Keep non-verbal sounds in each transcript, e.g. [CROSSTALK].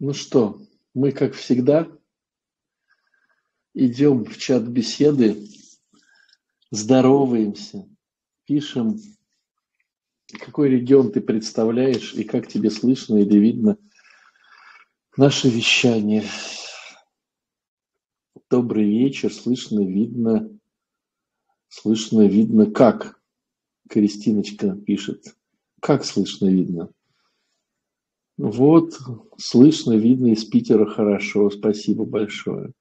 Ну что, мы, как всегда, идем в чат беседы, здороваемся, пишем, какой регион ты представляешь и как тебе слышно или видно наше вещание. Добрый вечер, слышно, видно, слышно, видно, как? Кристиночка пишет. Как слышно, видно? Вот, слышно, видно из Питера хорошо. Спасибо большое.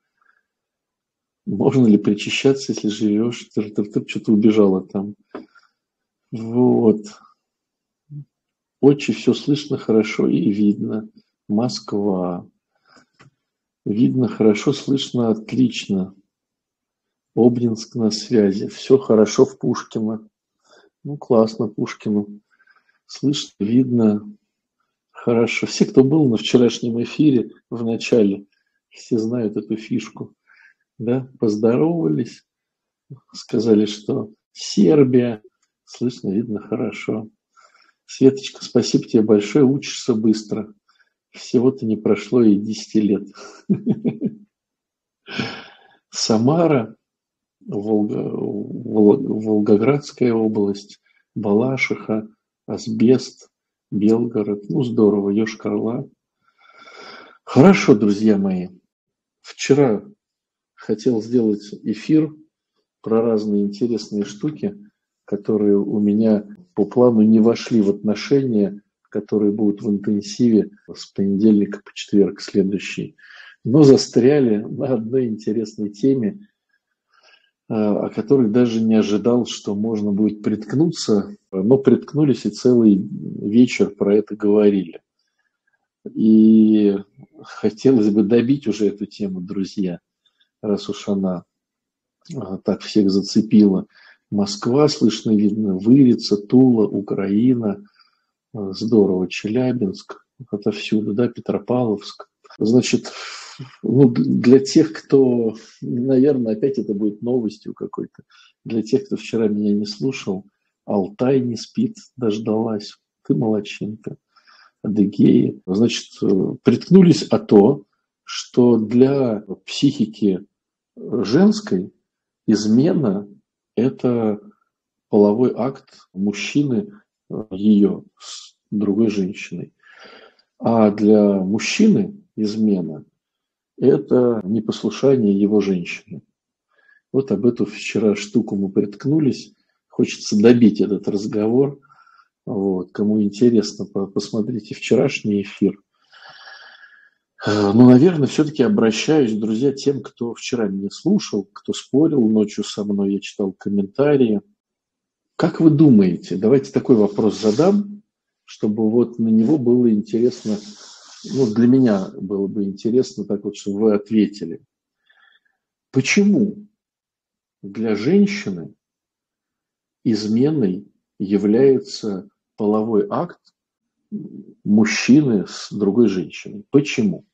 Можно ли причащаться, если живешь? Ты, ты, ты что-то убежала там. Вот. Очень все слышно хорошо и видно. Москва. Видно хорошо, слышно отлично. Обнинск на связи. Все хорошо в Пушкино. Ну, классно Пушкину. Слышно, видно, Хорошо. Все, кто был на вчерашнем эфире в начале, все знают эту фишку. Да? Поздоровались, сказали, что Сербия, слышно, видно хорошо. Светочка, спасибо тебе большое, учишься быстро. Всего-то не прошло и 10 лет. [LAUGHS] Самара, Волгоградская область, Балашиха, Асбест, Белгород. Ну, здорово, Йошкар-Ола. Хорошо, друзья мои. Вчера хотел сделать эфир про разные интересные штуки, которые у меня по плану не вошли в отношения, которые будут в интенсиве с понедельника по четверг следующий, но застряли на одной интересной теме, о которой даже не ожидал, что можно будет приткнуться, но приткнулись и целый вечер про это говорили. И хотелось бы добить уже эту тему, друзья, раз уж она а, так всех зацепила. Москва, слышно, видно, Вырица, Тула, Украина, а, здорово, Челябинск, отовсюду, да, Петропавловск. Значит, ну, для тех, кто, наверное, опять это будет новостью какой-то, для тех, кто вчера меня не слушал, Алтай не спит, дождалась, ты молочинка, Адыгеи. Значит, приткнулись о то, что для психики женской измена – это половой акт мужчины ее с другой женщиной. А для мужчины измена это непослушание его женщины. Вот об эту вчера штуку мы приткнулись. Хочется добить этот разговор. Вот. Кому интересно, посмотрите вчерашний эфир. Ну, наверное, все-таки обращаюсь, друзья, тем, кто вчера меня слушал, кто спорил ночью со мной, я читал комментарии. Как вы думаете, давайте такой вопрос задам, чтобы вот на него было интересно ну, для меня было бы интересно так вот, чтобы вы ответили. Почему для женщины изменой является половой акт мужчины с другой женщиной? Почему?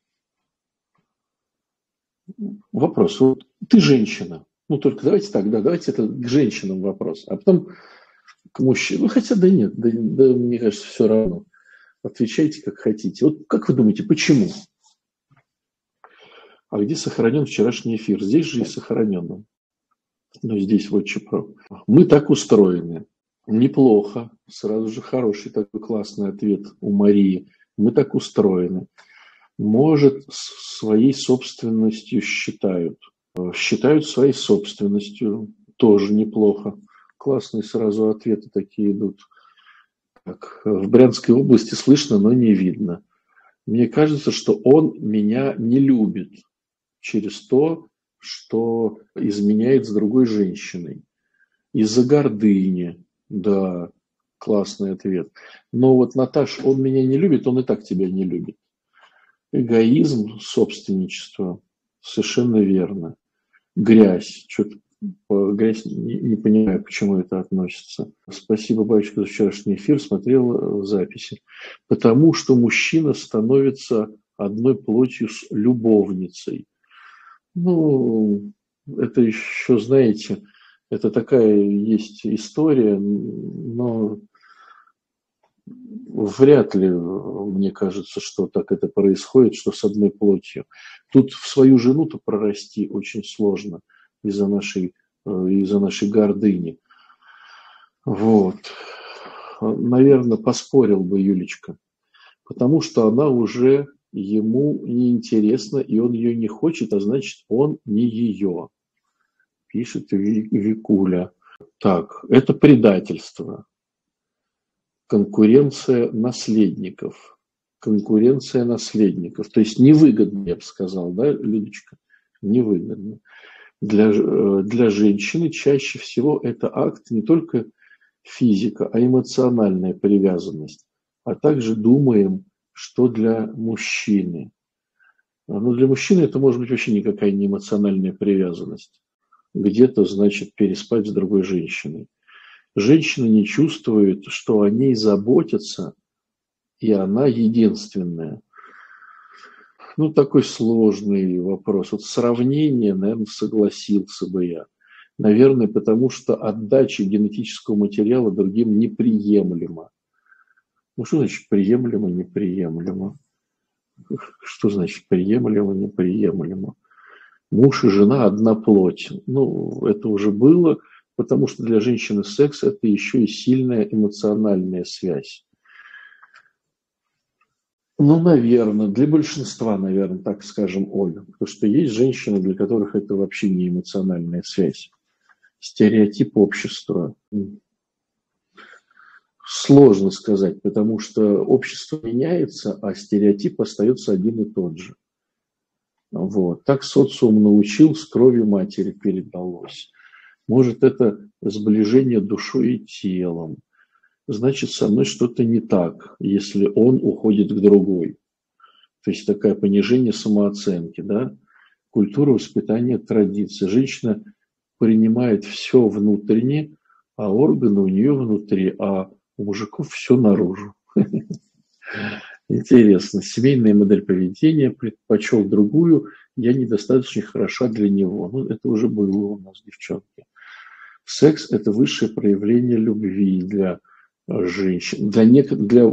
Вопрос. Вот ты женщина. Ну, только давайте так, да, давайте это к женщинам вопрос. А потом к мужчинам. Ну, хотя да нет, да, да мне кажется, все равно. Отвечайте, как хотите. Вот как вы думаете, почему? А где сохранен вчерашний эфир? Здесь же и сохранен. Ну, здесь вот ЧП. Мы так устроены. Неплохо. Сразу же хороший такой классный ответ у Марии. Мы так устроены. Может, своей собственностью считают. Считают своей собственностью. Тоже неплохо. Классные сразу ответы такие идут как в Брянской области слышно, но не видно. Мне кажется, что он меня не любит через то, что изменяет с другой женщиной. Из-за гордыни, да, классный ответ. Но вот, Наташ, он меня не любит, он и так тебя не любит. Эгоизм, собственничество, совершенно верно. Грязь, что-то грязь, не, не понимаю, к чему это относится. Спасибо, батюшка, за вчерашний эфир, смотрел э, записи. Потому что мужчина становится одной плотью с любовницей. Ну, это еще, знаете, это такая есть история, но вряд ли, мне кажется, что так это происходит, что с одной плотью. Тут в свою жену-то прорасти очень сложно из-за нашей, э, из-за нашей гордыни. Вот. Наверное, поспорил бы Юлечка, потому что она уже ему неинтересна, и он ее не хочет, а значит, он не ее, пишет Викуля. Так, это предательство конкуренция наследников. Конкуренция наследников. То есть невыгодно, я бы сказал, да, Людочка? Невыгодно. Для, э, для женщины чаще всего это акт не только физика, а эмоциональная привязанность. А также думаем, что для мужчины. Но ну, для мужчины это может быть вообще никакая не эмоциональная привязанность. Где-то, значит, переспать с другой женщиной женщина не чувствует, что о ней заботятся, и она единственная. Ну, такой сложный вопрос. Вот сравнение, наверное, согласился бы я. Наверное, потому что отдача генетического материала другим неприемлема. Ну, что значит приемлемо, неприемлемо? Что значит приемлемо, неприемлемо? Муж и жена одна плоть. Ну, это уже было – потому что для женщины секс – это еще и сильная эмоциональная связь. Ну, наверное, для большинства, наверное, так скажем, Оля. Потому что есть женщины, для которых это вообще не эмоциональная связь. Стереотип общества. Сложно сказать, потому что общество меняется, а стереотип остается один и тот же. Вот. Так социум научил, с кровью матери передалось. Может, это сближение душой и телом. Значит, со мной что-то не так, если он уходит к другой. То есть такое понижение самооценки, да? Культура воспитания традиции. Женщина принимает все внутренне, а органы у нее внутри, а у мужиков все наружу. [LAUGHS] Интересно. Семейная модель поведения предпочел другую, я недостаточно хороша для него. Ну, это уже было у нас, девчонки. Секс – это высшее проявление любви для женщин. Для, нек... для,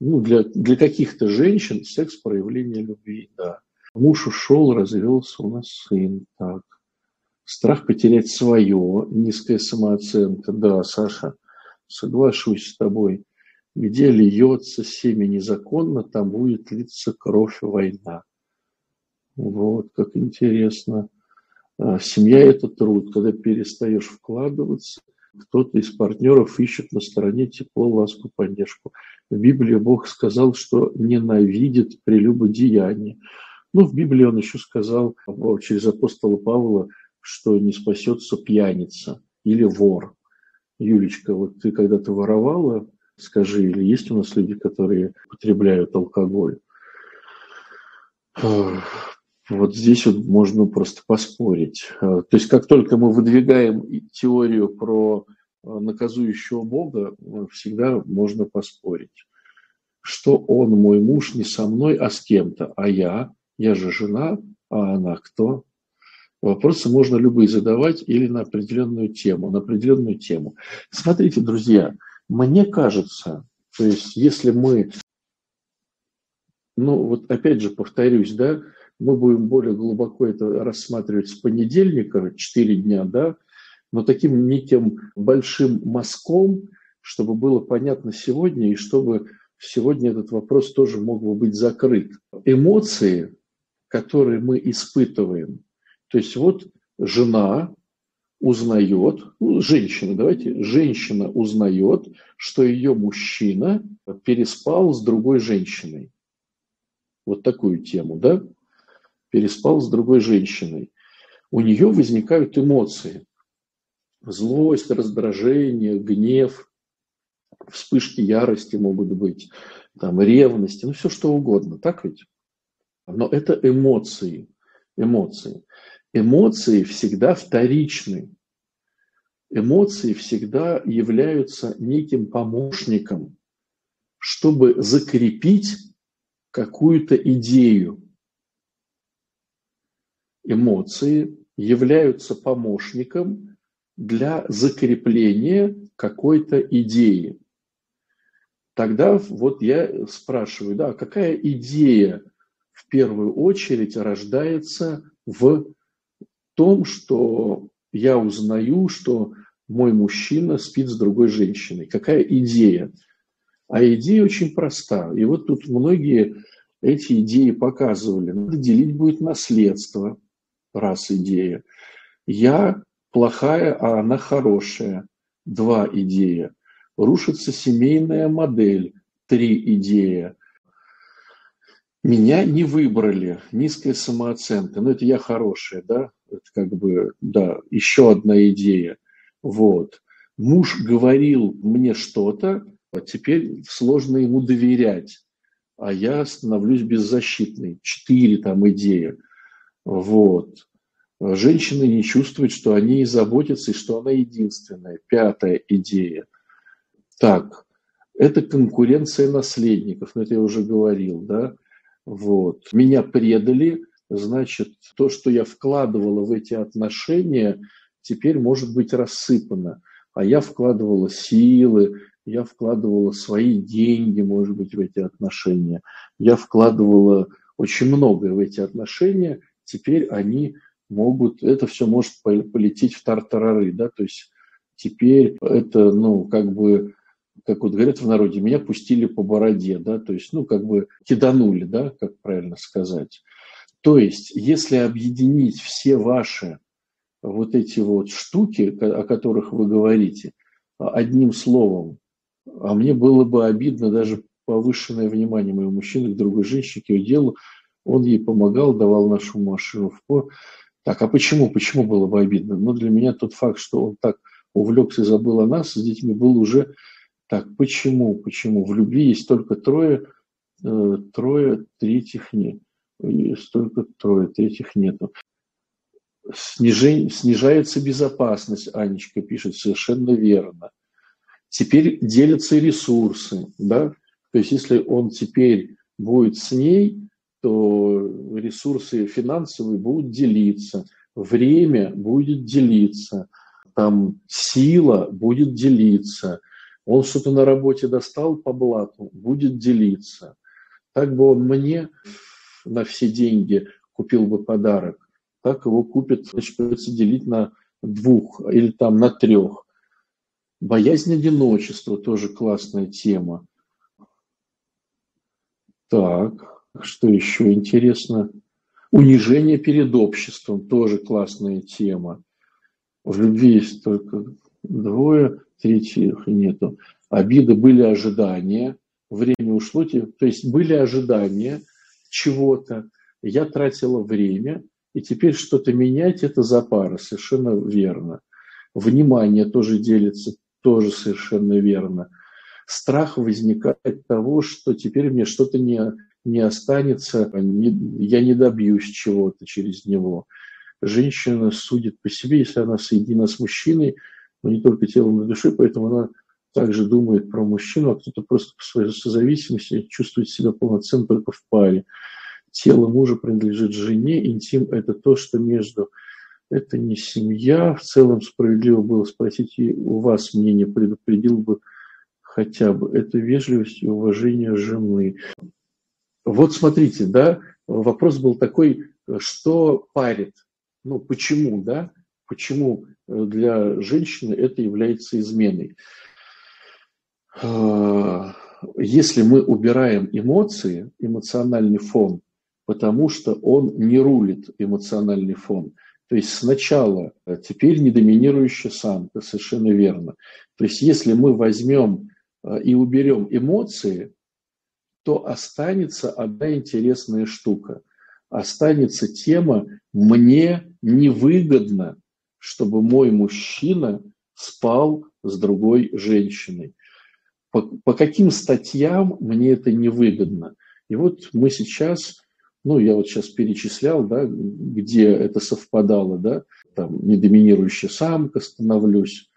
ну, для, для каких-то женщин секс – проявление любви, да. Муж ушел, развелся, у нас сын, так. Страх потерять свое, низкая самооценка. Да, Саша, соглашусь с тобой. Где льется семя незаконно, там будет литься кровь война. Вот, как интересно. А, семья – это труд, когда перестаешь вкладываться, кто-то из партнеров ищет на стороне тепло, ласку, поддержку. В Библии Бог сказал, что ненавидит прелюбодеяние. Ну, в Библии он еще сказал через апостола Павла, что не спасется пьяница или вор. Юлечка, вот ты когда-то воровала, скажи, или есть у нас люди, которые потребляют алкоголь? Вот здесь вот можно просто поспорить. А, то есть как только мы выдвигаем теорию про а, наказующего Бога, э, всегда можно поспорить, что он мой муж не со мной, а с кем-то, а я, я же жена, а она кто? Вопросы можно любые задавать или на определенную тему, на определенную тему. Смотрите, друзья, мне кажется, то есть если мы, ну вот опять же повторюсь, да, мы будем более глубоко это рассматривать с понедельника, 4 дня, да, но таким неким большим мазком, чтобы было понятно сегодня, и чтобы сегодня этот вопрос тоже мог бы быть закрыт. Эмоции, которые мы испытываем, то есть вот жена узнает, ну, женщина, давайте, женщина узнает, что ее мужчина переспал с другой женщиной. Вот такую тему, да? Переспал с другой женщиной, у нее возникают эмоции. Злость, раздражение, гнев, вспышки ярости могут быть, там, ревности, ну все что угодно, так ведь? Но это эмоции, эмоции. Эмоции всегда вторичны. Эмоции всегда являются неким помощником, чтобы закрепить какую-то идею эмоции являются помощником для закрепления какой-то идеи. тогда вот я спрашиваю, да, какая идея в первую очередь рождается в том, что я узнаю, что мой мужчина спит с другой женщиной. Какая идея? А идея очень проста. И вот тут многие эти идеи показывали. Надо делить будет наследство, раз идея. Я плохая, а она хорошая. Два идея. Рушится семейная модель. Три идея. Меня не выбрали. Низкая самооценка. Ну, это я хорошая, да? Это как бы, да, еще одна идея. Вот. Муж говорил мне что-то, а теперь сложно ему доверять, а я становлюсь беззащитной. Четыре там идеи. Вот. Женщины не чувствуют, что они заботятся и что она единственная. Пятая идея. Так, это конкуренция наследников, но это я уже говорил, да. Вот. Меня предали, значит, то, что я вкладывала в эти отношения, теперь может быть рассыпано. А я вкладывала силы, я вкладывала свои деньги, может быть, в эти отношения. Я вкладывала очень многое в эти отношения. Теперь они могут, это все может полететь в тартарары, да, то есть теперь это, ну, как бы, как вот говорят в народе, меня пустили по бороде, да, то есть, ну, как бы киданули, да, как правильно сказать. То есть, если объединить все ваши вот эти вот штуки, о которых вы говорите, одним словом, а мне было бы обидно даже повышенное внимание моего мужчины к другой женщине, к ее делу, он ей помогал, давал нашу машину в пор. Так, а почему? Почему было бы обидно? Ну, для меня тот факт, что он так увлекся и забыл о нас с детьми, был уже так. Почему? Почему? В любви есть только трое, э, трое, третьих нет. Есть только трое, третьих нету. Снижение, снижается безопасность, Анечка пишет, совершенно верно. Теперь делятся ресурсы, да, то есть если он теперь будет с ней, то ресурсы финансовые будут делиться, время будет делиться, там сила будет делиться, он что-то на работе достал по блату, будет делиться. Так бы он мне на все деньги купил бы подарок, так его купит, значит, придется делить на двух или там на трех. Боязнь одиночества тоже классная тема. Так, что еще интересно? Унижение перед обществом тоже классная тема. В любви есть только двое, третьих нету. Обиды были ожидания, время ушло, то есть были ожидания чего-то, я тратила время, и теперь что-то менять – это за пара, совершенно верно. Внимание тоже делится, тоже совершенно верно. Страх возникает от того, что теперь мне что-то не не останется, не, я не добьюсь чего-то через него. Женщина судит по себе, если она соединена с мужчиной, но не только телом, и душой, поэтому она также думает про мужчину, а кто-то просто по своей созависимости чувствует себя полноценно только в паре. Тело мужа принадлежит жене, интим – это то, что между это не семья. В целом справедливо было спросить и у вас мнение, предупредил бы хотя бы. Это вежливость и уважение жены. Вот смотрите, да, вопрос был такой, что парит, ну почему, да, почему э, для женщины это является изменой. А, если мы убираем эмоции, эмоциональный фон, потому что он не рулит эмоциональный фон. То есть сначала э, теперь недоминирующая самка, совершенно верно. То есть если мы возьмем э, и уберем эмоции, то останется одна интересная штука. Останется тема «мне невыгодно, чтобы мой мужчина спал с другой женщиной». По, по каким статьям мне это невыгодно? И вот мы сейчас, ну, я вот сейчас перечислял, да, где это совпадало, да, там, недоминирующая самка становлюсь,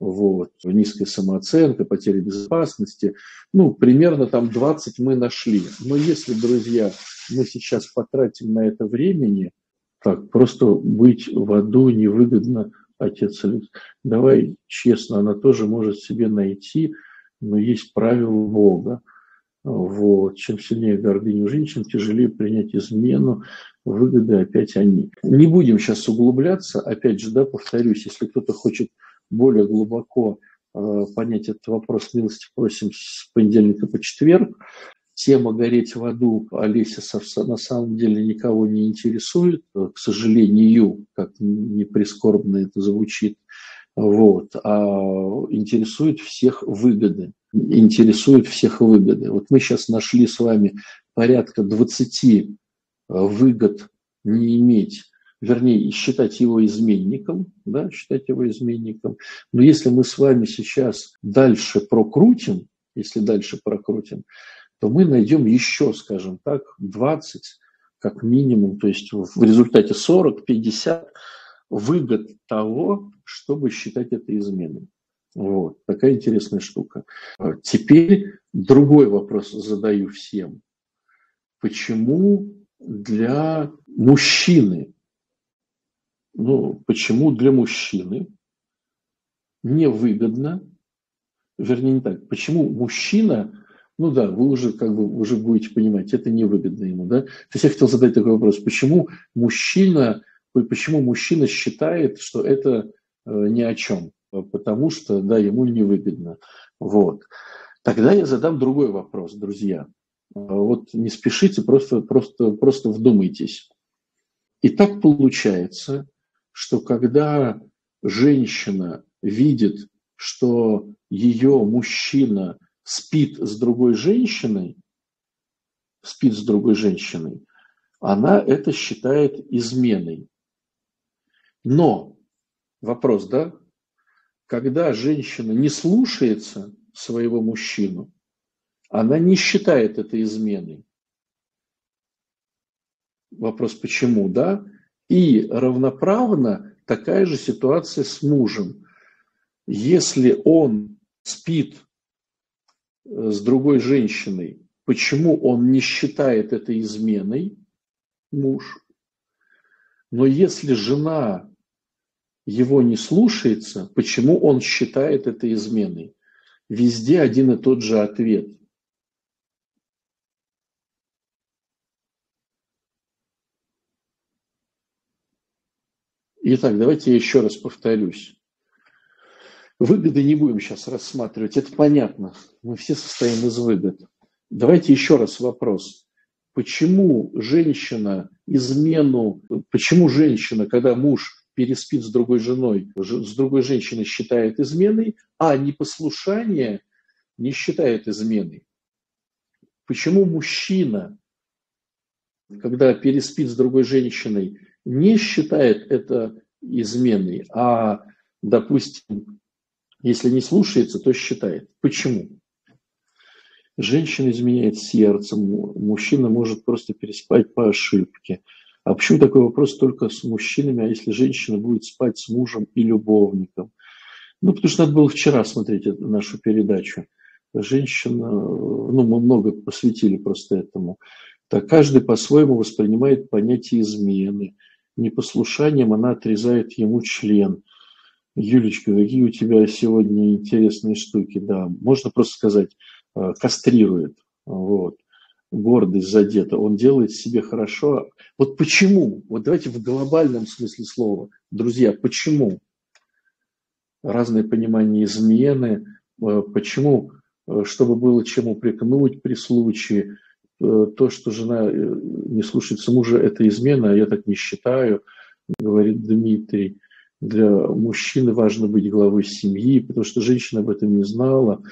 вот, низкая самооценка, потеря безопасности. Ну, примерно там 20 мы нашли. Но если, друзья, мы сейчас потратим на это времени, так, просто быть в аду невыгодно, отец Алекс. Давай честно, она тоже может себе найти но есть правила Бога. Вот. Чем сильнее гордыня у женщин, тяжелее принять измену, выгоды опять они. Не будем сейчас углубляться, опять же, да, повторюсь, если кто-то хочет более глубоко э, понять этот вопрос, милости просим с понедельника по четверг. Тема «Гореть в аду» Олеся на самом деле никого не интересует, к сожалению, как не прискорбно это звучит, вот, а интересует всех выгоды. Интересует всех выгоды. Вот мы сейчас нашли с вами порядка 20 э, выгод не иметь вернее, считать его изменником, да, считать его изменником. Но если мы с вами сейчас дальше прокрутим, если дальше прокрутим, то мы найдем еще, скажем так, 20 как минимум, то есть в результате 40-50 выгод того, чтобы считать это изменой. Вот, такая интересная штука. Теперь другой вопрос задаю всем. Почему для мужчины, ну, почему для мужчины невыгодно, вернее не так, почему мужчина ну да, вы уже как бы уже будете понимать, это невыгодно ему, да. То есть я хотел задать такой вопрос, почему мужчина, почему мужчина считает, что это э, ни о чем, потому что, да, ему невыгодно. Вот. Тогда я задам другой вопрос, друзья. Вот не спешите, просто, просто, просто вдумайтесь. И так получается, что когда женщина видит, что ее мужчина – спит с другой женщиной, спит с другой женщиной, она это считает изменой. Но, вопрос, да, когда женщина не слушается своего мужчину, она не считает это изменой. Вопрос, почему, да? И равноправно такая же ситуация с мужем. Если он спит с другой женщиной, почему он не считает это изменой, муж. Но если жена его не слушается, почему он считает это изменой? Везде один и тот же ответ. Итак, давайте я еще раз повторюсь. Выгоды не будем сейчас рассматривать, это понятно. Мы все состоим из выгод. Давайте еще раз вопрос. Почему женщина измену, почему женщина, когда муж переспит с другой женой, с другой женщиной считает изменой, а непослушание не считает изменой? Почему мужчина, когда переспит с другой женщиной, не считает это изменой, а, допустим, если не слушается, то считает. Почему? Женщина изменяет сердцем, мужчина может просто переспать по ошибке. А почему такой вопрос только с мужчинами, а если женщина будет спать с мужем и любовником? Ну, потому что надо было вчера смотреть нашу передачу. Женщина, ну, мы много посвятили просто этому. Так каждый по-своему воспринимает понятие измены. Непослушанием она отрезает ему член. Юлечка, какие у тебя сегодня интересные штуки, да. Можно просто сказать, э, кастрирует, вот, гордость задета, он делает себе хорошо. Вот почему? Вот давайте в глобальном смысле слова, друзья, почему? Разное понимание измены, э, почему, э, чтобы было чем упрекнуть при случае, то, что жена не слушается мужа, это измена, а я так не считаю, говорит Дмитрий для мужчины важно быть главой семьи, потому что женщина об этом не знала.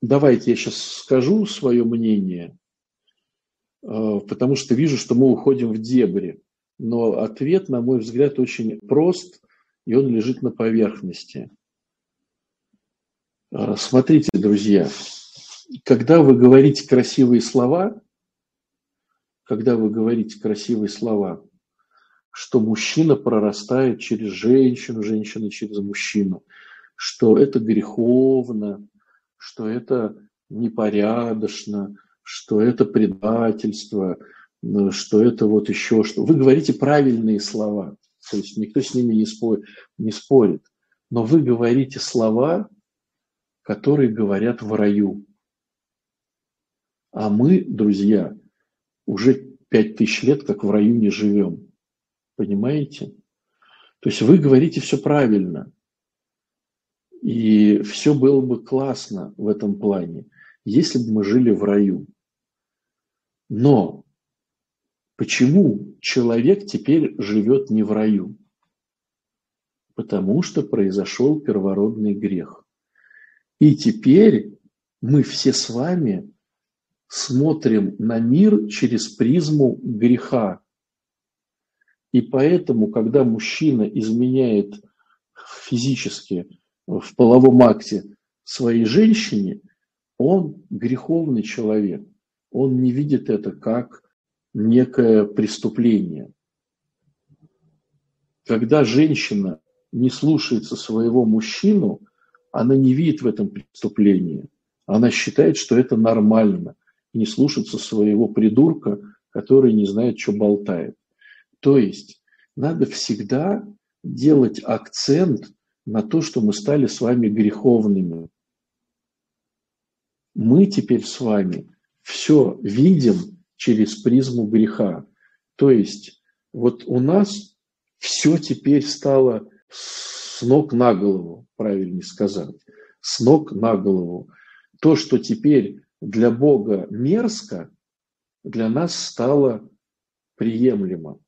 Давайте я сейчас скажу свое мнение, э, потому что вижу, что мы уходим в дебри. Но ответ, на мой взгляд, очень прост, и он лежит на поверхности. Э, смотрите, друзья, когда вы говорите красивые слова, когда вы говорите красивые слова, что мужчина прорастает через женщину, женщина через мужчину, что это греховно, что это непорядочно, что это предательство, что это вот еще что. Вы говорите правильные слова, то есть никто с ними не спорит, не спорит. Но вы говорите слова, которые говорят в раю. А мы, друзья, уже пять тысяч лет как в раю не живем. Понимаете? То есть вы говорите все правильно. И все было бы классно в этом плане, если бы мы жили в раю. Но почему человек теперь живет не в раю? Потому что произошел первородный грех. И теперь мы все с вами смотрим на мир через призму греха. И поэтому, когда мужчина изменяет физически в половом акте своей женщине, он греховный человек. Он не видит это как некое преступление. Когда женщина не слушается своего мужчину, она не видит в этом преступление. Она считает, что это нормально не слушаться своего придурка, который не знает, что болтает. То есть надо всегда делать акцент на то, что мы стали с вами греховными. Мы теперь с вами все видим через призму греха. То есть вот у нас все теперь стало с ног на голову, правильнее сказать, с ног на голову. То, что теперь для Бога мерзко, для нас стало приемлемо.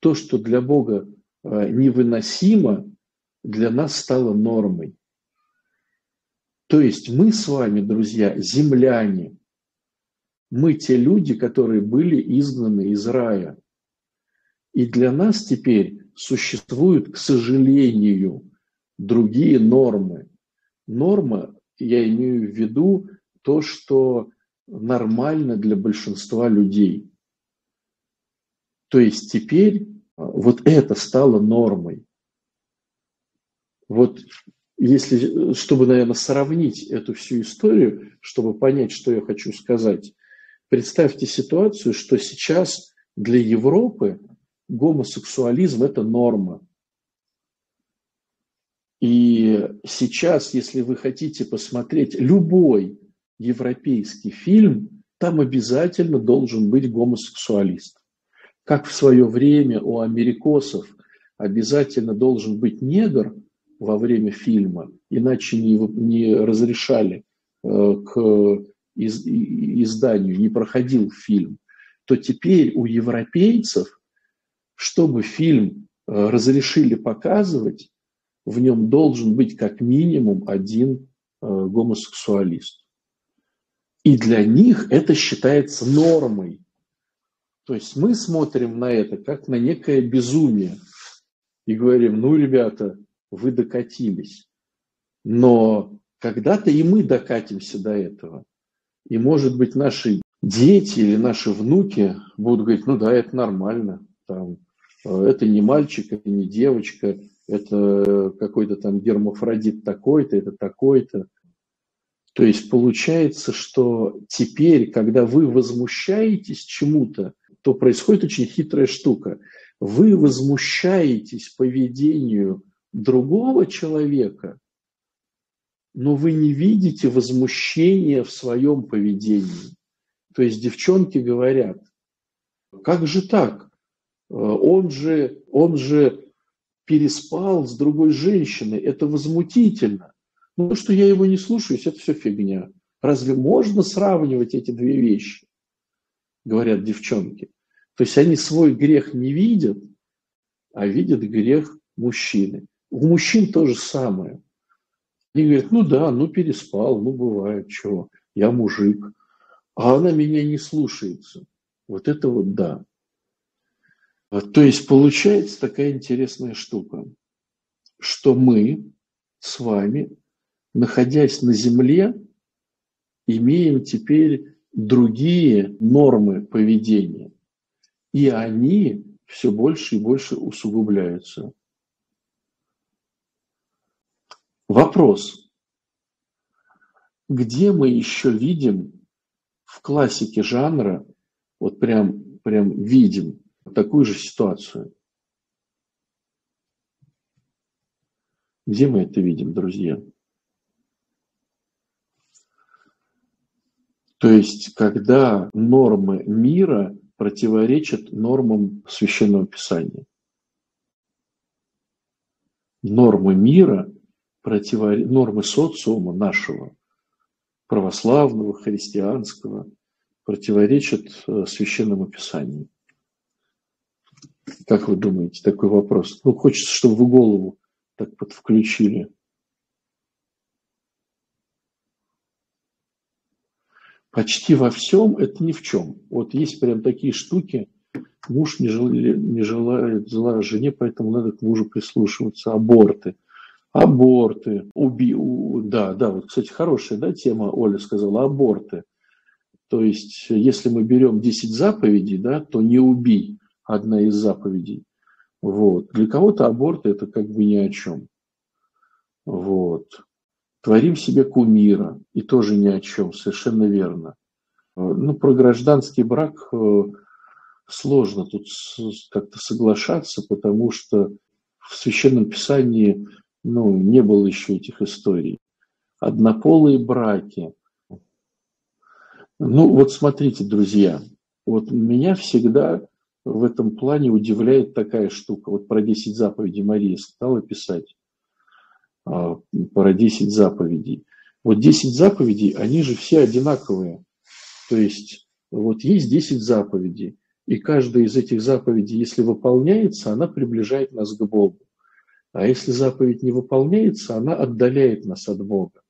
То, что для Бога э, невыносимо, для нас стало нормой. То есть мы с вами, друзья, земляне. Мы те люди, которые были изгнаны из рая. И для нас теперь существуют, к сожалению, другие нормы. Норма, я имею в виду, то, что нормально для большинства людей. То есть теперь а, вот это стало нормой. Вот если, чтобы, наверное, сравнить эту всю историю, чтобы понять, что я хочу сказать, представьте ситуацию, что сейчас для Европы гомосексуализм – это норма. И сейчас, если вы хотите посмотреть любой европейский фильм, там обязательно должен быть гомосексуалист. Как в свое время у америкосов обязательно должен быть негр во время фильма, иначе не, не разрешали э, к из, изданию, не проходил фильм, то теперь у европейцев, чтобы фильм э, разрешили показывать, в нем должен быть как минимум один э, гомосексуалист. И для них это считается нормой. То есть мы смотрим на это как на некое безумие и говорим, ну, ребята, вы докатились. Но когда-то и мы докатимся до этого. И, может быть, наши дети или наши внуки будут говорить, ну да, это нормально. Там, это не мальчик, это не девочка, это какой-то там гермафродит такой-то, это такой-то. То есть получается, что теперь, когда вы возмущаетесь чему-то, то происходит очень хитрая штука. Вы возмущаетесь поведению другого человека, но вы не видите возмущения в своем поведении. То есть девчонки говорят, как же так? Он же, он же переспал с другой женщиной, это возмутительно. Ну, то, что я его не слушаюсь, это все фигня. Разве можно сравнивать эти две вещи? Говорят девчонки. То есть они свой грех не видят, а видят грех мужчины. У мужчин то же самое. Они говорят, ну да, ну переспал, ну бывает, чего, я мужик. А она меня не слушается. Вот это вот да. То есть получается такая интересная штука, что мы с вами находясь на Земле, имеем теперь другие нормы поведения. И они все больше и больше усугубляются. Вопрос. Где мы еще видим в классике жанра, вот прям, прям видим такую же ситуацию? Где мы это видим, друзья? То есть, когда нормы мира противоречат нормам Священного Писания. Нормы мира, противор... нормы социума нашего, православного, христианского, противоречат э, Священному Писанию. Как вы думаете, такой вопрос? Ну, хочется, чтобы вы голову так подвключили. Почти во всем это ни в чем. Вот есть прям такие штуки, муж не, жел, не желает зла жене, поэтому надо к мужу прислушиваться. Аборты. Аборты. Уби... Да, да, вот, кстати, хорошая да, тема, Оля сказала, аборты. То есть, если мы берем 10 заповедей, да, то не убий одна из заповедей. Вот. Для кого-то аборт это как бы ни о чем. Вот. Творим себе кумира, и тоже ни о чем, совершенно верно. Ну, про гражданский брак э, сложно тут как-то соглашаться, потому что в Священном Писании ну, не было еще этих историй. Однополые браки. Ну, вот смотрите, друзья, вот меня всегда в этом плане удивляет такая штука. Вот про 10 заповедей Мария стала писать, про 10 заповедей. Вот 10 заповедей, они же все одинаковые. То есть вот есть 10 заповедей, и каждая из этих заповедей, если выполняется, она приближает нас к Богу. А если заповедь не выполняется, она отдаляет нас от Бога.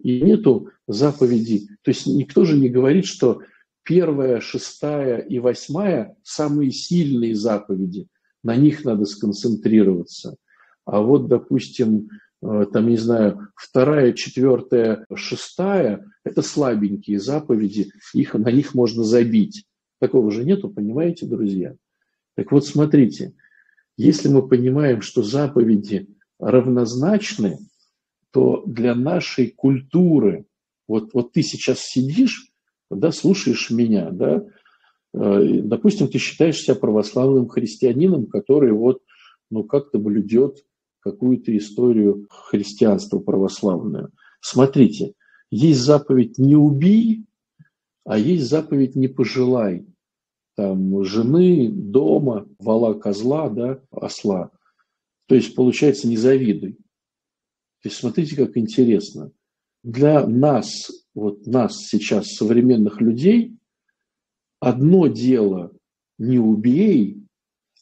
И нету заповедей. То есть никто же не говорит, что первая, шестая и восьмая – самые сильные заповеди. На них надо сконцентрироваться. А вот, допустим, там, не знаю, вторая, четвертая, шестая – это слабенькие заповеди, их, на них можно забить. Такого же нету, понимаете, друзья? Так вот, смотрите, если мы понимаем, что заповеди равнозначны, то для нашей культуры, вот, вот ты сейчас сидишь да, слушаешь меня, да, э, допустим, ты считаешь себя православным христианином, который вот, ну, как-то блюдет какую-то историю христианства православную. Смотрите, есть заповедь «не убий», а есть заповедь «не пожелай». Там жены, дома, вала козла, да, осла. То есть, получается, не завидуй. То есть, смотрите, как интересно. Для нас вот нас сейчас, современных людей, одно дело не убей,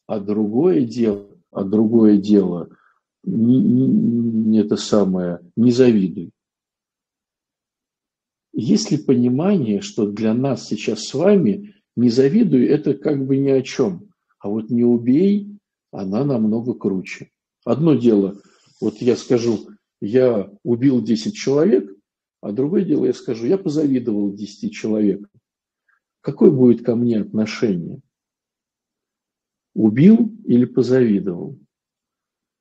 а другое дело, а другое дело не, это самое, не завидуй. Есть ли понимание, что для нас сейчас с вами не завидуй, это как бы ни о чем, а вот не убей, она намного круче. Одно дело, вот я скажу, я убил 10 человек, а другое дело, я скажу, я позавидовал 10 человекам. Какое будет ко мне отношение? Убил или позавидовал?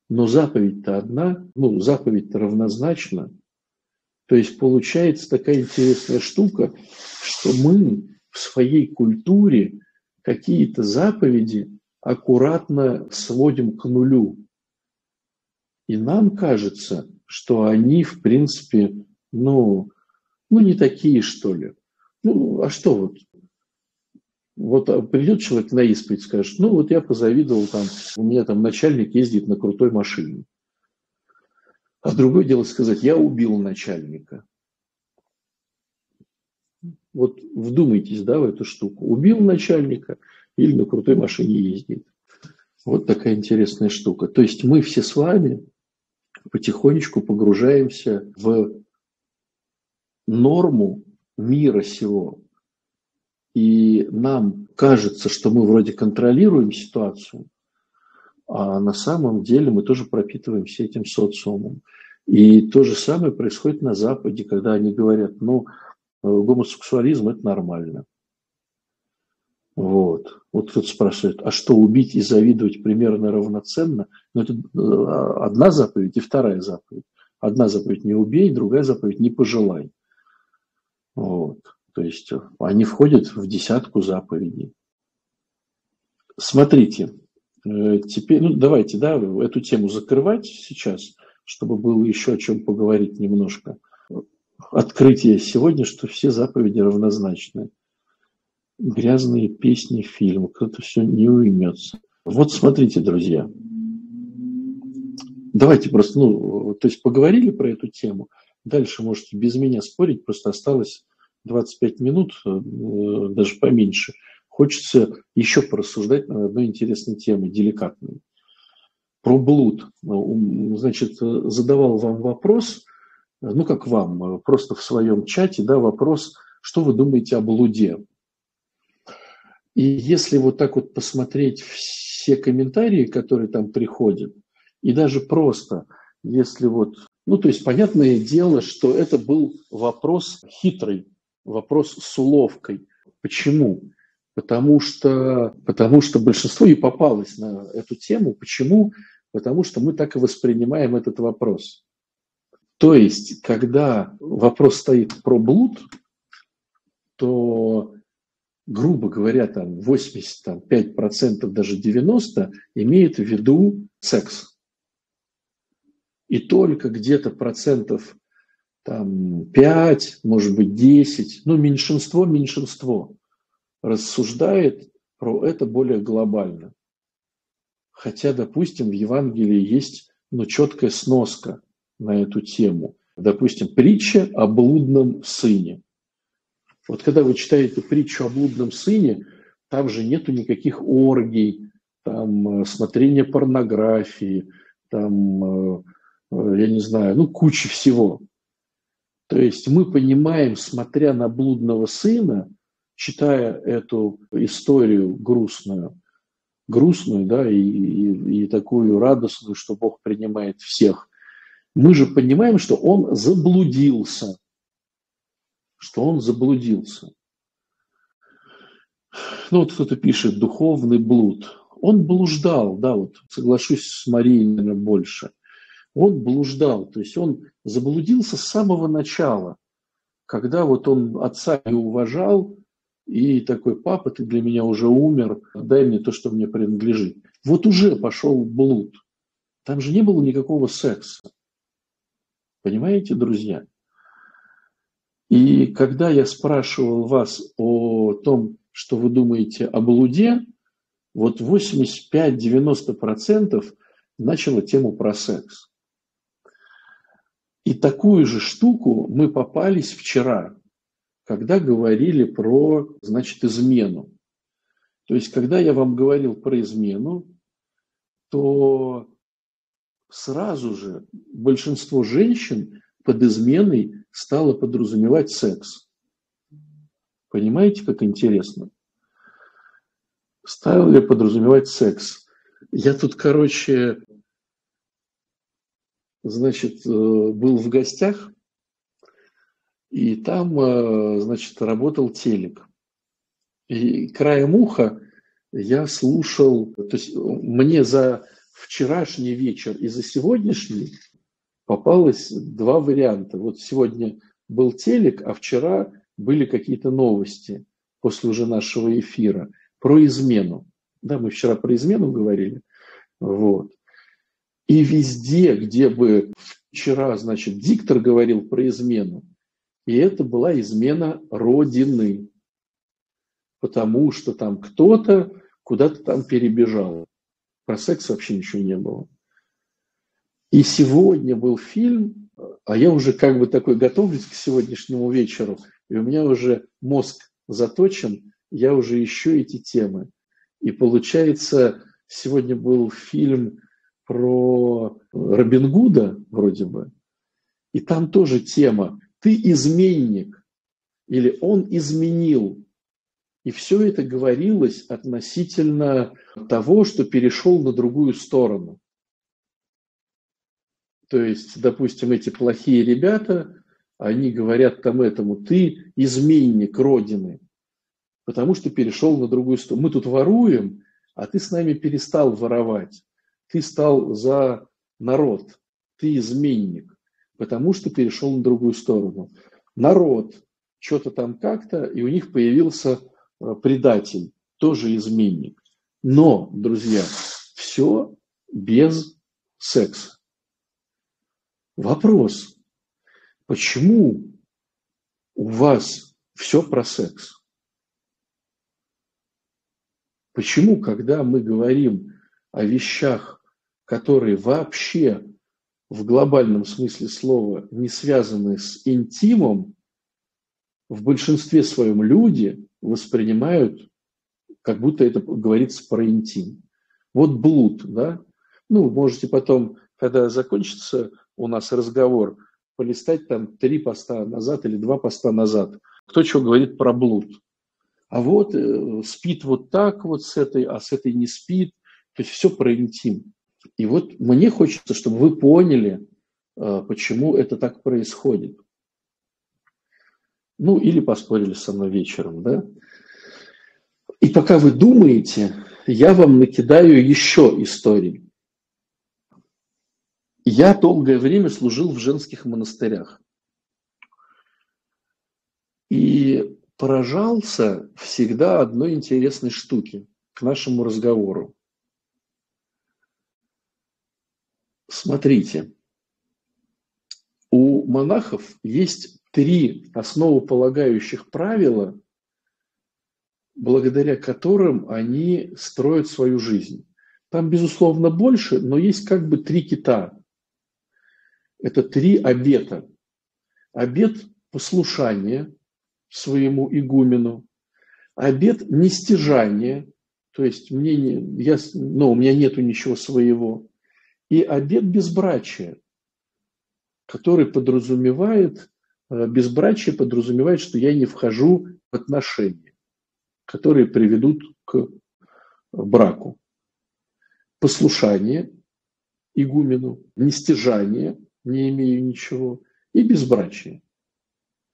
Но заповедь-то одна, ну, заповедь-то равнозначна. То есть получается такая интересная штука, что мы в своей культуре какие-то заповеди аккуратно сводим к нулю. И нам кажется, что они, в принципе, ну, ну не такие, что ли. Ну, а что вот? Вот а, придет человек на исповедь, скажет, ну вот я позавидовал там, у меня там начальник ездит на крутой машине. А другое дело сказать, я убил начальника. Вот вдумайтесь, да, в эту штуку. Убил начальника или на крутой машине ездит. Вот такая интересная штука. То есть мы все с вами потихонечку погружаемся в норму мира сего. И нам кажется, что мы вроде контролируем ситуацию, а на самом деле мы тоже пропитываемся этим социумом. И то же самое происходит на Западе, когда они говорят, ну, гомосексуализм – это нормально. Вот. Вот кто-то спрашивает, а что, убить и завидовать примерно равноценно? Ну, это э, одна заповедь и вторая заповедь. Одна заповедь – не убей, другая заповедь – не пожелай. Вот. То есть они входят в десятку заповедей. Смотрите, э, теперь, ну давайте, да, эту тему закрывать сейчас, чтобы было еще о чем поговорить немножко. открытие сегодня, что все заповеди равнозначны. Грязные песни, фильм, кто-то все не уймется. Вот смотрите, друзья, давайте просто, ну, то есть поговорили про эту тему, дальше можете без меня спорить, просто осталось 25 минут, э, даже поменьше. Хочется еще порассуждать на одной интересной теме, деликатной. Про блуд. Значит, задавал вам вопрос, ну как вам, просто в своем чате, да, вопрос, что вы думаете о блуде? И если вот так вот посмотреть все комментарии, которые там приходят, и даже просто, если вот, ну то есть понятное дело, что это был вопрос хитрый, вопрос с уловкой. Почему? Потому что, потому что большинство и попалось на эту тему. Почему? Потому что мы так и воспринимаем этот вопрос. То есть, когда вопрос стоит про блуд, то, грубо говоря, там 85%, даже 90% имеют в виду секс. И только где-то процентов там 5, может быть 10, ну меньшинство, меньшинство рассуждает про это более глобально. Хотя, допустим, в Евангелии есть ну, четкая сноска на эту тему. Допустим, притча о блудном сыне. Вот когда вы читаете притчу о блудном сыне, там же нету никаких оргий, там э, смотрения порнографии, там, э, э, я не знаю, ну, куча всего. То есть мы понимаем, смотря на блудного сына, читая эту историю грустную, грустную, да, и, и, и такую радостную, что Бог принимает всех, мы же понимаем, что он заблудился, что он заблудился. Ну вот кто-то пишет духовный блуд. Он блуждал, да, вот соглашусь с Марией, наверное, больше – он блуждал, то есть он заблудился с самого начала, когда вот он отца не уважал, и такой, папа, ты для меня уже умер, дай мне то, что мне принадлежит. Вот уже пошел блуд. Там же не было никакого секса. Понимаете, друзья? И когда я спрашивал вас о том, что вы думаете о блуде, вот 85-90% начало тему про секс. И такую же штуку мы попались вчера, когда говорили про, значит, измену. То есть, когда я вам говорил про измену, то сразу же большинство женщин под изменой стало подразумевать секс. Понимаете, как интересно? Стали подразумевать секс. Я тут, короче, значит, э, был в гостях, и там, э, значит, работал телек. И краем уха я слушал, то есть мне за вчерашний вечер и за сегодняшний попалось два варианта. Вот сегодня был телек, а вчера были какие-то новости после уже нашего эфира про измену. Да, мы вчера про измену говорили. Вот. И везде, где бы вчера, значит, диктор говорил про измену, и это была измена Родины, потому что там кто-то куда-то там перебежал. Про секс вообще ничего не было. И сегодня был фильм, а я уже как бы такой готовлюсь к сегодняшнему вечеру, и у меня уже мозг заточен, я уже ищу эти темы. И получается, сегодня был фильм про Робин Гуда вроде бы, и там тоже тема «ты изменник» или «он изменил». И все это говорилось относительно того, что перешел на другую сторону. То есть, допустим, эти плохие ребята, они говорят там этому, ты изменник Родины, потому что перешел на другую сторону. Мы тут воруем, а ты с нами перестал воровать ты стал за народ, ты изменник, потому что перешел на другую сторону. Народ, что-то там как-то, и у них появился э, предатель, тоже изменник. Но, друзья, все без секса. Вопрос, почему у вас все про секс. Почему, когда мы говорим о вещах, которые вообще в глобальном смысле слова не связаны с интимом, в большинстве своем люди воспринимают, как будто это говорится про интим. Вот блуд, да? Ну, можете потом, когда закончится у нас разговор, полистать там три поста назад или два поста назад. Кто чего говорит про блуд. А вот э, спит вот так вот с этой, а с этой не спит. То есть все про интим. И вот мне хочется, чтобы вы поняли, э, почему это так происходит. Ну, или поспорили со мной вечером, да? И пока вы думаете, я вам накидаю еще историй. Я долгое время служил в женских монастырях. И поражался всегда одной интересной штуке к нашему разговору. Смотрите, у монахов есть три основополагающих правила, благодаря которым они строят свою жизнь. Там, безусловно, больше, но есть как бы три кита. Это три обета. Обет послушания своему игумену, обет нестяжания, то есть мне не, я, ну, у меня нету ничего своего, и обет безбрачия, который подразумевает, э, безбрачие подразумевает, что я не вхожу в отношения, которые приведут к браку. Послушание игумену, нестяжание – не имею ничего, и безбрачие.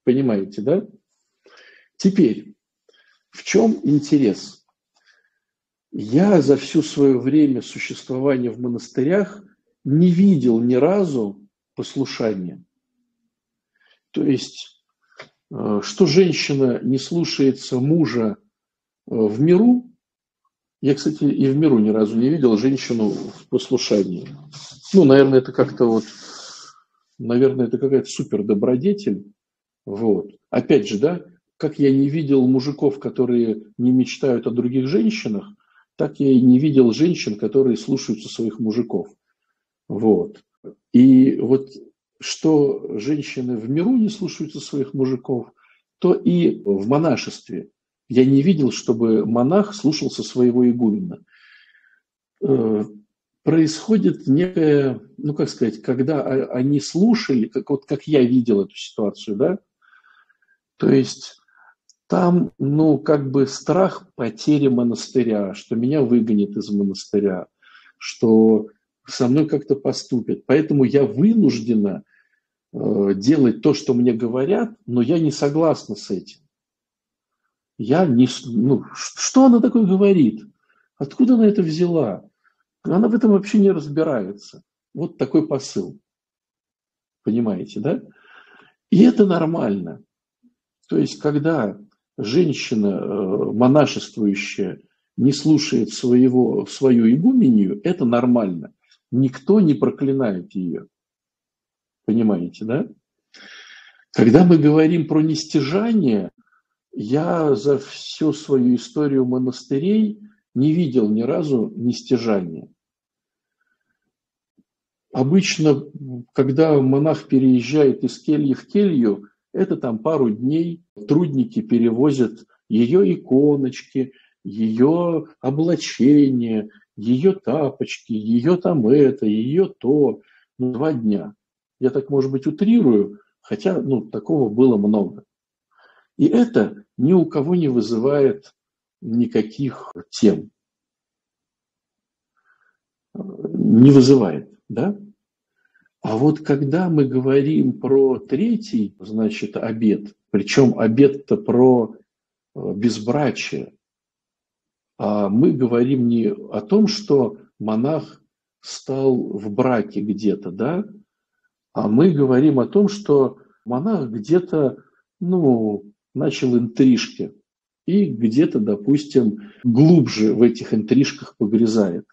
Понимаете, да? Теперь, в чем интерес? Я за всю свое время существования в монастырях не видел ни разу послушания. То есть, э, что женщина не слушается мужа э, в миру, я, кстати, и в миру ни разу не видел женщину в послушании. Ну, наверное, это как-то вот наверное, это какая-то супер добродетель. Вот. Опять же, да, как я не видел мужиков, которые не мечтают о других женщинах, так я и не видел женщин, которые слушаются своих мужиков. Вот. И вот что женщины в миру не слушаются своих мужиков, то и в монашестве. Я не видел, чтобы монах слушался своего игумена. Э, происходит некое, ну как сказать, когда они слушали, как, вот как я видел эту ситуацию, да, то есть там, ну, как бы страх потери монастыря, что меня выгонят из монастыря, что со мной как-то поступят. Поэтому я вынуждена э, делать то, что мне говорят, но я не согласна с этим. Я не... Ну, что она такое говорит? Откуда она это взяла? Она в этом вообще не разбирается. Вот такой посыл. Понимаете, да? И это нормально. То есть, когда женщина э, монашествующая не слушает своего, свою игумению, это нормально. Никто не проклинает ее. Понимаете, да? Когда мы говорим про нестяжание, я за всю свою историю монастырей не видел ни разу нестяжания. Обычно, когда монах переезжает из кельи в келью, это там пару дней трудники перевозят ее иконочки, ее облачение, ее тапочки, ее там это, ее то. Ну, два дня. Я так, может быть, утрирую, хотя ну, такого было много. И это ни у кого не вызывает никаких тем. Не вызывает, да? А вот когда мы говорим про третий, значит, обед, причем обед-то про э, безбрачие, а мы говорим не о том, что монах стал в браке где-то, да, а мы говорим о том, что монах где-то, ну, начал интрижки, и где-то, допустим, глубже в этих интрижках погрязает.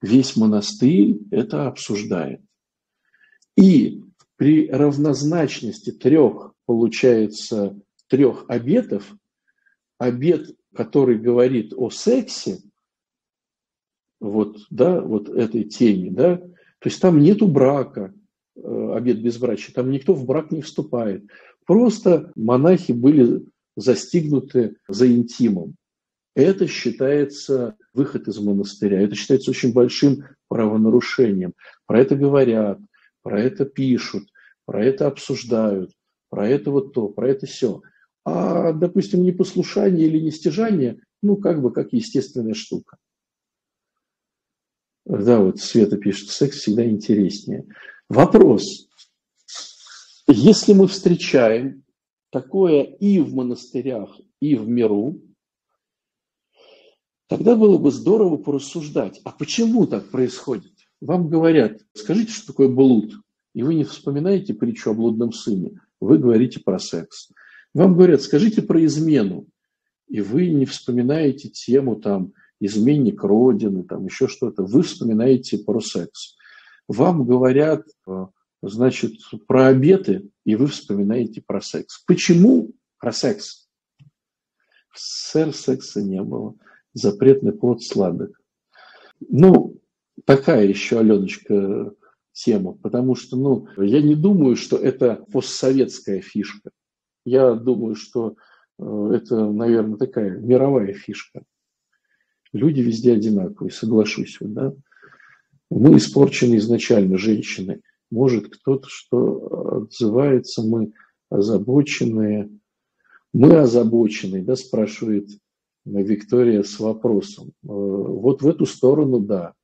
Весь монастырь это обсуждает. И при равнозначности трех получается, трех обетов. Обет, который говорит о сексе, вот, да, вот этой теме, да, то есть там нету брака, э, обет безбрачия, там никто в брак не вступает. Просто монахи были застигнуты за интимом. Это считается выход из монастыря, это считается очень большим правонарушением. Про это говорят, про это пишут, про это обсуждают, про это вот то, про это все. А, допустим, непослушание или нестяжание, ну, как бы как естественная штука. Да, вот Света пишет, секс всегда интереснее. Вопрос. Если мы встречаем такое и в монастырях, и в миру, тогда было бы здорово порассуждать, а почему так происходит? Вам говорят, скажите, что такое блуд, и вы не вспоминаете притчу о блудном сыне, вы говорите про секс. Вам говорят, скажите про измену, и вы не вспоминаете тему там изменник Родины, там еще что-то, вы вспоминаете про секс. Вам говорят, э, значит, про обеты, и вы вспоминаете про секс. Почему про секс? Сэр, секса не было. Запретный плод сладок. Ну, такая еще, Аленочка, тема, потому что, ну, я не думаю, что это постсоветская фишка. Я думаю, что э, это, наверное, такая мировая фишка люди везде одинаковые, соглашусь. Да? Мы испорчены изначально, женщины. Может, кто-то что отзывается, мы озабоченные. Мы озабоченные, да, спрашивает Виктория с вопросом. Э, вот в эту сторону, да.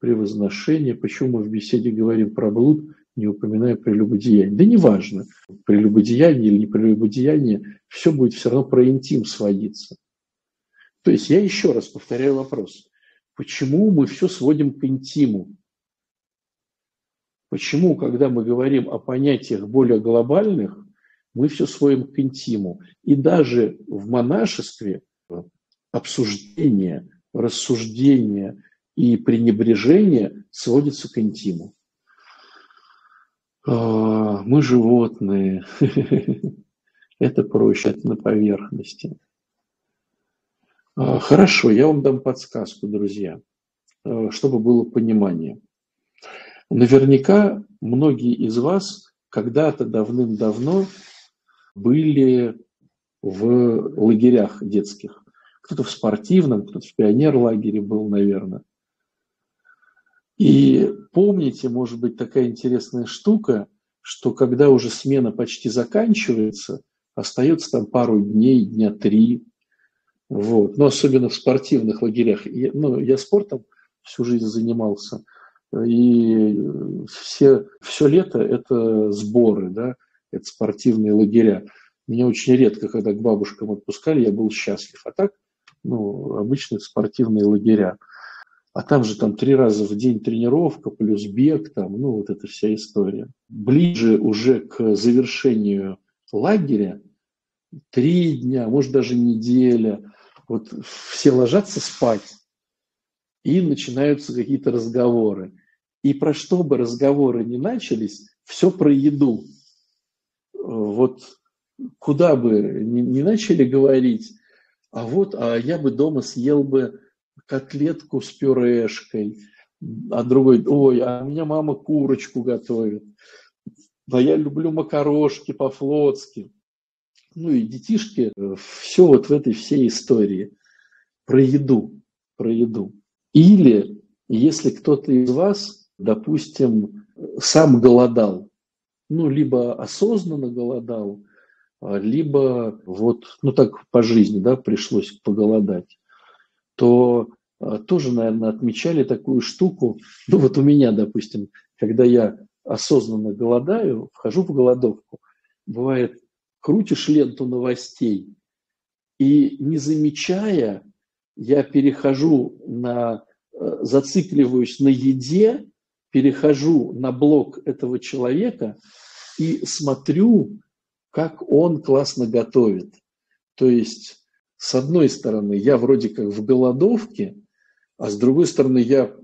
Превозношение. Почему мы в беседе говорим про блуд, не упоминая прелюбодеяние? Да неважно, прелюбодеяние или не прелюбодеяние, все будет все равно про интим сводиться. То есть я еще раз повторяю вопрос. Почему мы все сводим к интиму? Почему, когда мы говорим о понятиях более глобальных, мы все сводим к интиму? И даже в монашестве обсуждение, рассуждение и пренебрежение сводятся к интиму. А, мы животные. [LAUGHS] Это проще, это на поверхности. А, хорошо, я вам дам подсказку, друзья, а, чтобы было понимание. Наверняка многие из вас когда-то давным-давно были в лагерях детских. Кто-то в спортивном, кто-то в пионер-лагере был, наверное. И помните, может быть, такая интересная штука, что когда уже смена почти заканчивается, остается там пару дней, дня три, вот. Но особенно в спортивных лагерях. Я, ну, я спортом всю жизнь занимался. И все, все лето это сборы, да, это спортивные лагеря. Меня очень редко, когда к бабушкам отпускали, я был счастлив. А так, ну, обычные спортивные лагеря. А там же там три раза в день тренировка, плюс бег, там, ну, вот эта вся история. Ближе уже к завершению лагеря, три дня, может даже неделя, вот все ложатся спать, и начинаются какие-то разговоры. И про что бы разговоры не начались, все про еду. Вот куда бы ни начали говорить, а вот, а я бы дома съел бы котлетку с пюрешкой, а другой, ой, а у меня мама курочку готовит, а я люблю макарошки по-флотски ну и детишки, э, все вот в этой всей истории про еду, про еду. Или если кто-то из вас, допустим, сам голодал, ну, либо осознанно голодал, а, либо вот, ну, так по жизни, да, пришлось поголодать, то тоже, наверное, отмечали такую штуку. Ну, вот у меня, допустим, когда я осознанно голодаю, вхожу в голодовку, бывает крутишь ленту новостей, и не замечая, я перехожу на, э, зацикливаюсь на еде, перехожу на блог этого человека и смотрю, как он классно готовит. То есть, с одной стороны, я вроде как в голодовке, а с другой стороны, я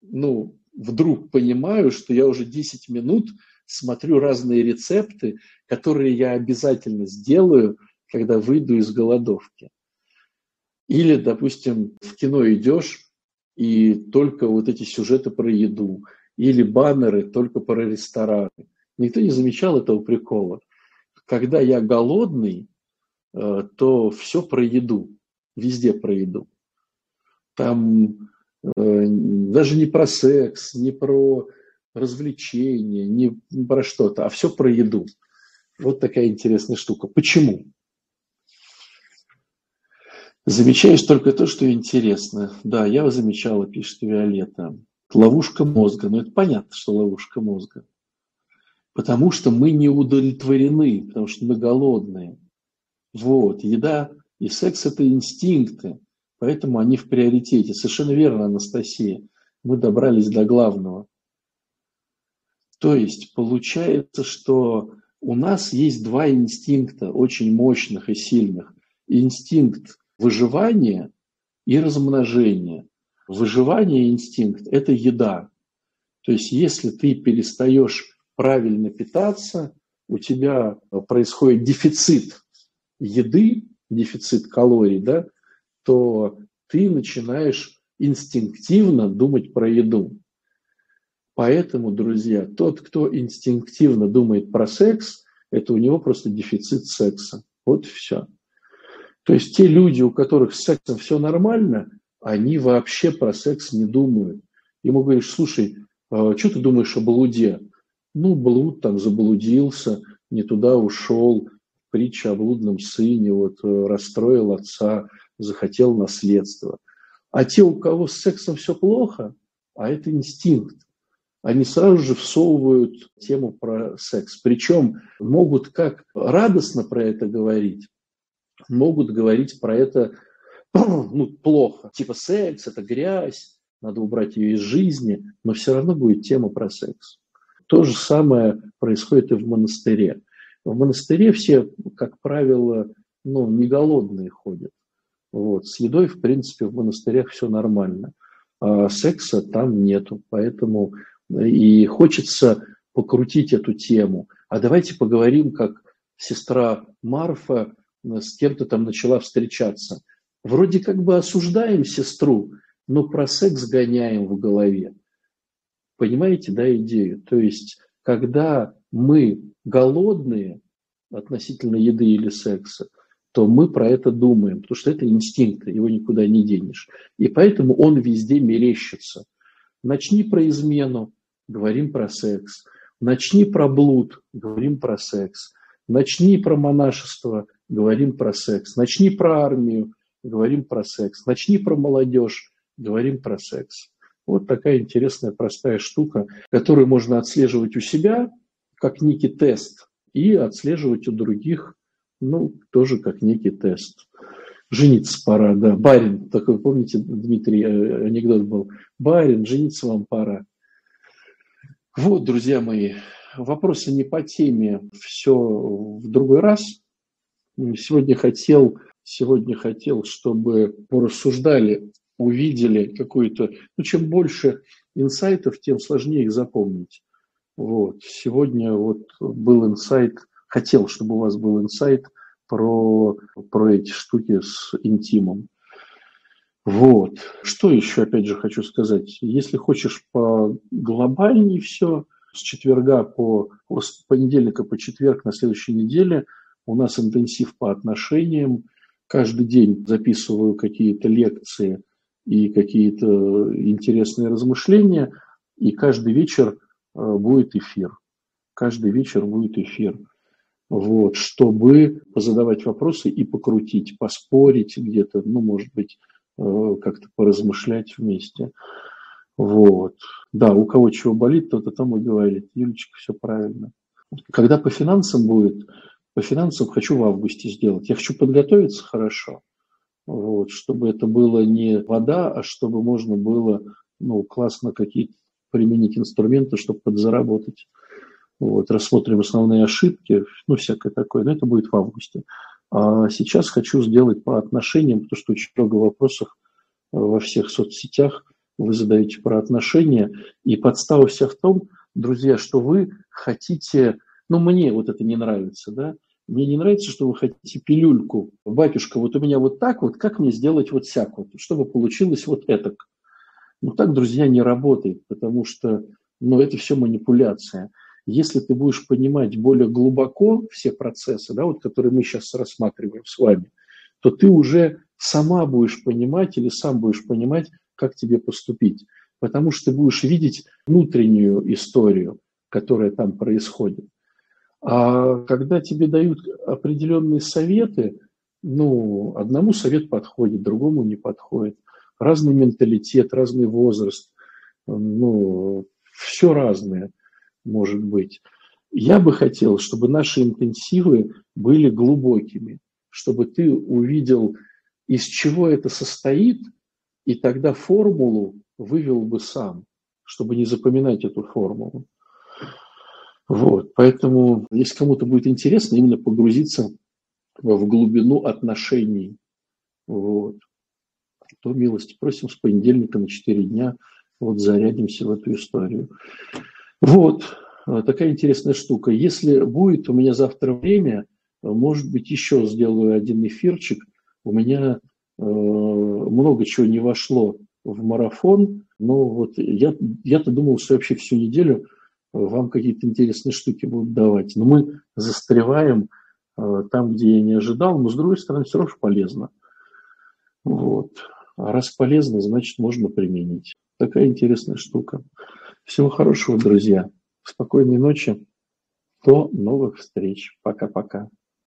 ну, вдруг понимаю, что я уже 10 минут смотрю разные рецепты, которые я обязательно сделаю, когда выйду из голодовки. Или, допустим, в кино идешь, и только вот эти сюжеты про еду, или баннеры только про рестораны. Никто не замечал этого прикола. Когда я голодный, э, то все про еду, везде про еду. Там э, даже не про секс, не про развлечения, не про что-то, а все про еду. Вот такая интересная штука. Почему? Замечаешь только то, что интересно. Да, я замечала, пишет Виолетта. Ловушка мозга. Но это понятно, что ловушка мозга. Потому что мы не удовлетворены, потому что мы голодные. Вот, еда и секс – это инстинкты, поэтому они в приоритете. Совершенно верно, Анастасия. Мы добрались до главного. То есть получается, что у нас есть два инстинкта очень мощных и сильных. Инстинкт выживания и размножения. Выживание инстинкт – это еда. То есть если ты перестаешь правильно питаться, у тебя происходит дефицит еды, дефицит калорий, да, то ты начинаешь инстинктивно думать про еду. Поэтому, друзья, тот, кто инстинктивно думает про секс, это у него просто дефицит секса. Вот все. То есть те люди, у которых с сексом все нормально, они вообще про секс не думают. Ему говоришь, слушай, а что ты думаешь о блуде? Ну, блуд там заблудился, не туда ушел, притча о блудном сыне, вот э, расстроил отца, захотел наследство. А те, у кого с сексом все плохо, а это инстинкт, они сразу же всовывают тему про секс. Причем могут как радостно про это говорить, могут говорить про это [CLEARS THROAT] ну, плохо. Типа секс – это грязь, надо убрать ее из жизни, но все равно будет тема про секс. То же самое происходит и в монастыре. В монастыре все, как правило, ну, не голодные ходят. Вот. С едой, в принципе, в монастырях все нормально. А секса там нету. Поэтому и хочется покрутить эту тему. А давайте поговорим, как сестра Марфа с кем-то там начала встречаться. Вроде как бы осуждаем сестру, но про секс гоняем в голове. Понимаете, да, идею? То есть, когда мы голодные относительно еды или секса, то мы про это думаем, потому что это инстинкт, его никуда не денешь. И поэтому он везде мерещится. Начни про измену, говорим про секс. Начни про блуд, говорим про секс. Начни про монашество, говорим про секс. Начни про армию, говорим про секс. Начни про молодежь, говорим про секс. Вот такая интересная простая штука, которую можно отслеживать у себя, как некий тест, и отслеживать у других, ну, тоже как некий тест. Жениться пора, да. Барин, такой, помните, Дмитрий, э, анекдот был. Барин, жениться вам пора. Вот, друзья мои, вопросы не по теме, все в другой раз. Сегодня хотел, сегодня хотел, чтобы порассуждали, увидели какую-то... Ну, чем больше инсайтов, тем сложнее их запомнить. Вот. Сегодня вот был инсайт, хотел, чтобы у вас был инсайт про, про эти штуки с интимом. Вот. Что еще, опять же, хочу сказать. Если хочешь по глобальней все, с четверга по, с понедельника по четверг на следующей неделе у нас интенсив по отношениям. Каждый день записываю какие-то лекции и какие-то интересные размышления. И каждый вечер э, будет эфир. Каждый вечер будет эфир. Вот, чтобы позадавать вопросы и покрутить, поспорить где-то, ну, может быть, э, как-то поразмышлять вместе. Вот. Да, у кого чего болит, тот о том и говорит. Юлечка, все правильно. Когда по финансам будет, по финансам хочу в августе сделать. Я хочу подготовиться хорошо, вот, чтобы это было не вода, а чтобы можно было ну, классно какие-то применить инструменты, чтобы подзаработать. Вот, рассмотрим основные ошибки, ну, всякое такое. Но это будет в августе. А сейчас хочу сделать по отношениям, потому что очень много вопросов во всех соцсетях – вы задаете про отношения, и подстава вся в том, друзья, что вы хотите, ну, мне вот это не нравится, да, мне не нравится, что вы хотите пилюльку. Батюшка, вот у меня вот так вот, как мне сделать вот сяк вот, чтобы получилось вот это. Ну, так, друзья, не работает, потому что, ну, это все манипуляция. Если ты будешь понимать более глубоко все процессы, да, вот, которые мы сейчас рассматриваем с вами, то ты уже сама будешь понимать или сам будешь понимать, как тебе поступить. Потому что ты будешь видеть внутреннюю историю, которая там происходит. А когда тебе дают определенные советы, ну, одному совет подходит, другому не подходит. Разный менталитет, разный возраст, ну, все разное может быть. Я бы хотел, чтобы наши интенсивы были глубокими, чтобы ты увидел, из чего это состоит, и тогда формулу вывел бы сам, чтобы не запоминать эту формулу. Вот, поэтому, если кому-то будет интересно, именно погрузиться в глубину отношений, вот, то милости просим с понедельника на 4 дня, вот зарядимся в эту историю. Вот, такая интересная штука. Если будет у меня завтра время, может быть, еще сделаю один эфирчик. У меня э, много чего не вошло в марафон, но вот я, я-то думал, что вообще всю неделю вам какие-то интересные штуки будут давать. Но мы застреваем э, там, где я не ожидал, но с другой стороны все равно полезно. Вот. А раз полезно, значит можно применить. Такая интересная штука. Всего хорошего, друзья. Спокойной ночи. До новых встреч. Пока-пока.